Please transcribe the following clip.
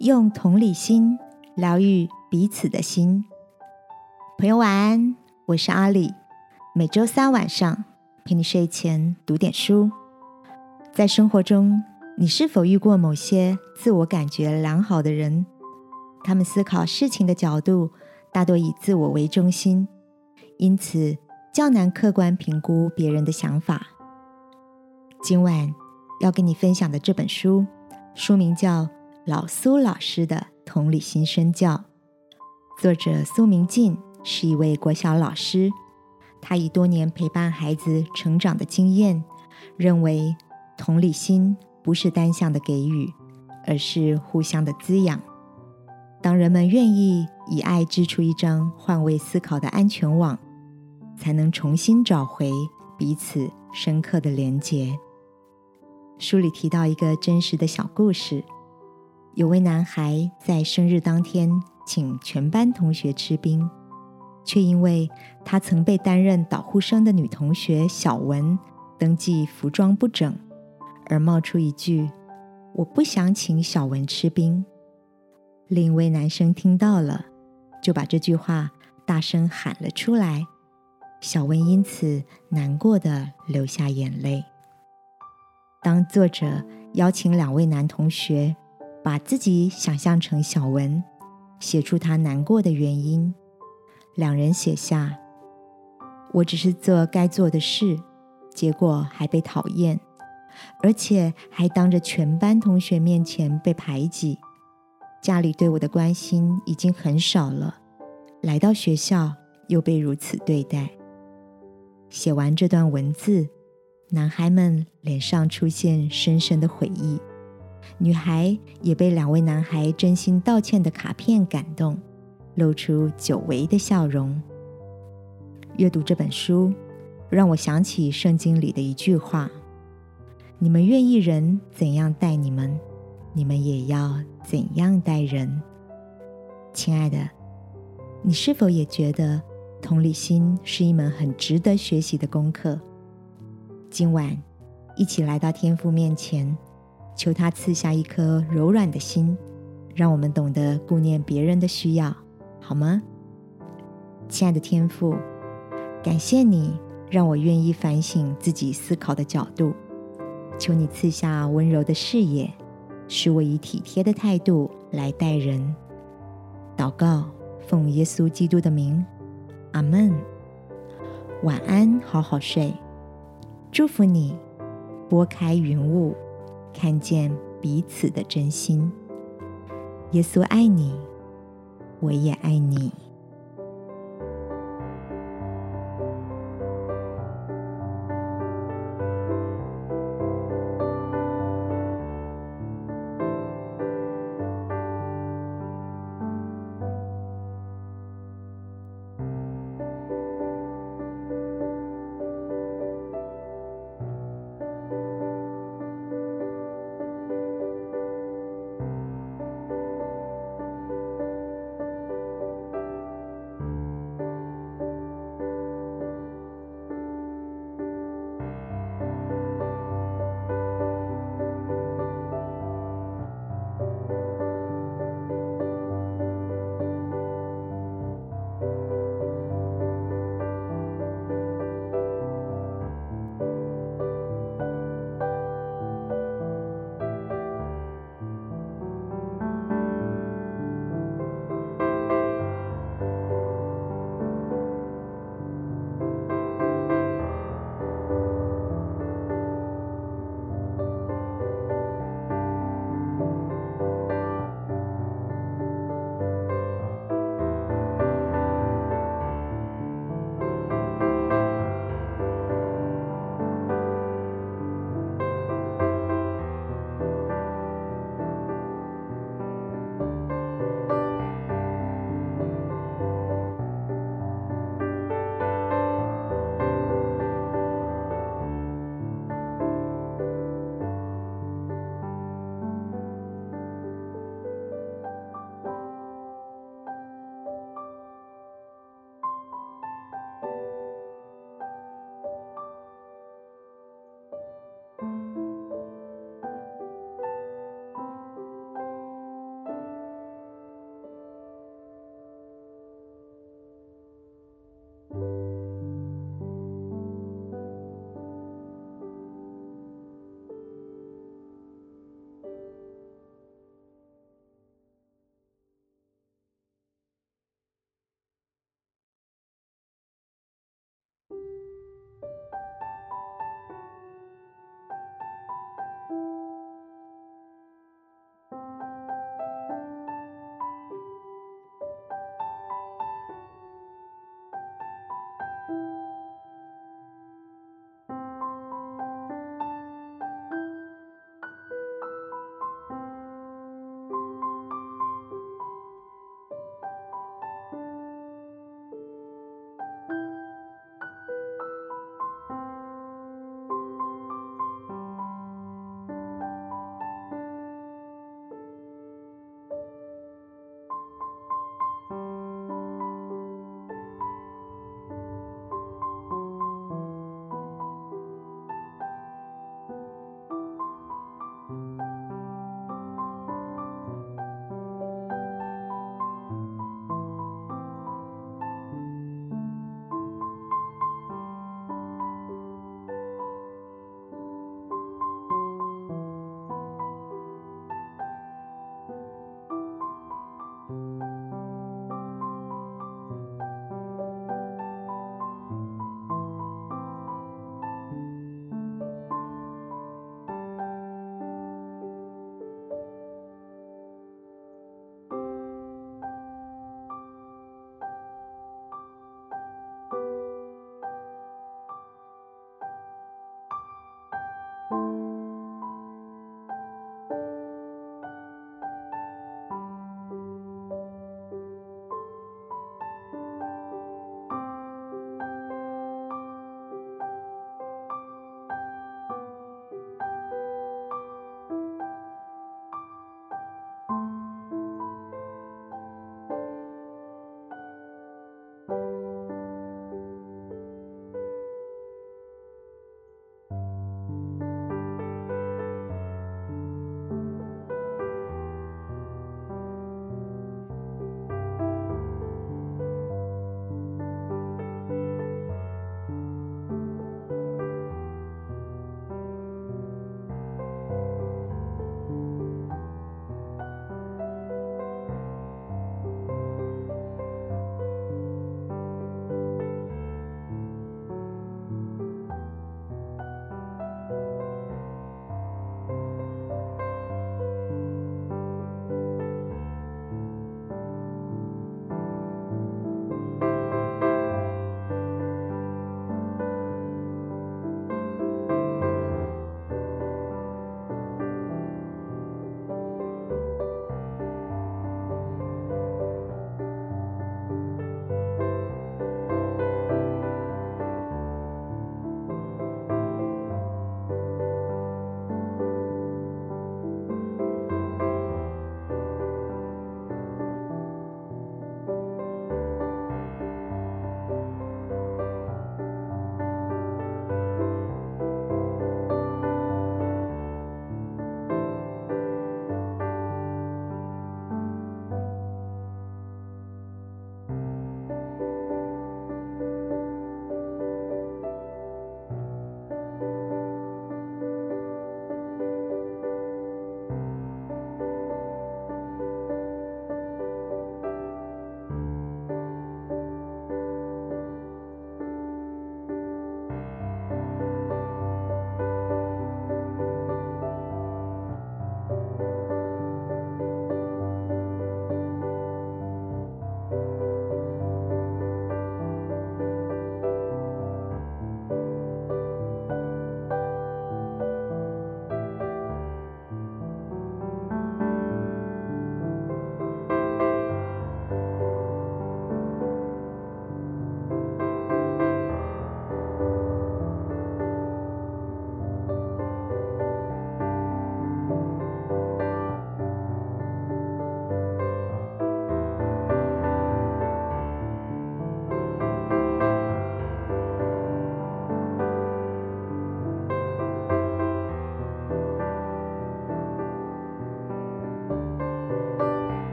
用同理心疗愈彼此的心。朋友晚安，我是阿里。每周三晚上陪你睡前读点书。在生活中，你是否遇过某些自我感觉良好的人？他们思考事情的角度大多以自我为中心，因此较难客观评估别人的想法。今晚要跟你分享的这本书，书名叫。老苏老师的同理心身教，作者苏明进是一位国小老师。他以多年陪伴孩子成长的经验，认为同理心不是单向的给予，而是互相的滋养。当人们愿意以爱织出一张换位思考的安全网，才能重新找回彼此深刻的连结。书里提到一个真实的小故事。有位男孩在生日当天请全班同学吃冰，却因为他曾被担任导护生的女同学小文登记服装不整，而冒出一句“我不想请小文吃冰”。另一位男生听到了，就把这句话大声喊了出来，小文因此难过的流下眼泪。当作者邀请两位男同学。把自己想象成小文，写出他难过的原因。两人写下：“我只是做该做的事，结果还被讨厌，而且还当着全班同学面前被排挤。家里对我的关心已经很少了，来到学校又被如此对待。”写完这段文字，男孩们脸上出现深深的悔意。女孩也被两位男孩真心道歉的卡片感动，露出久违的笑容。阅读这本书，让我想起圣经里的一句话：“你们愿意人怎样待你们，你们也要怎样待人。”亲爱的，你是否也觉得同理心是一门很值得学习的功课？今晚，一起来到天父面前。求他赐下一颗柔软的心，让我们懂得顾念别人的需要，好吗？亲爱的天父，感谢你让我愿意反省自己思考的角度。求你赐下温柔的视野，使我以体贴的态度来待人。祷告，奉耶稣基督的名，阿门。晚安，好好睡。祝福你，拨开云雾。看见彼此的真心，耶稣爱你，我也爱你。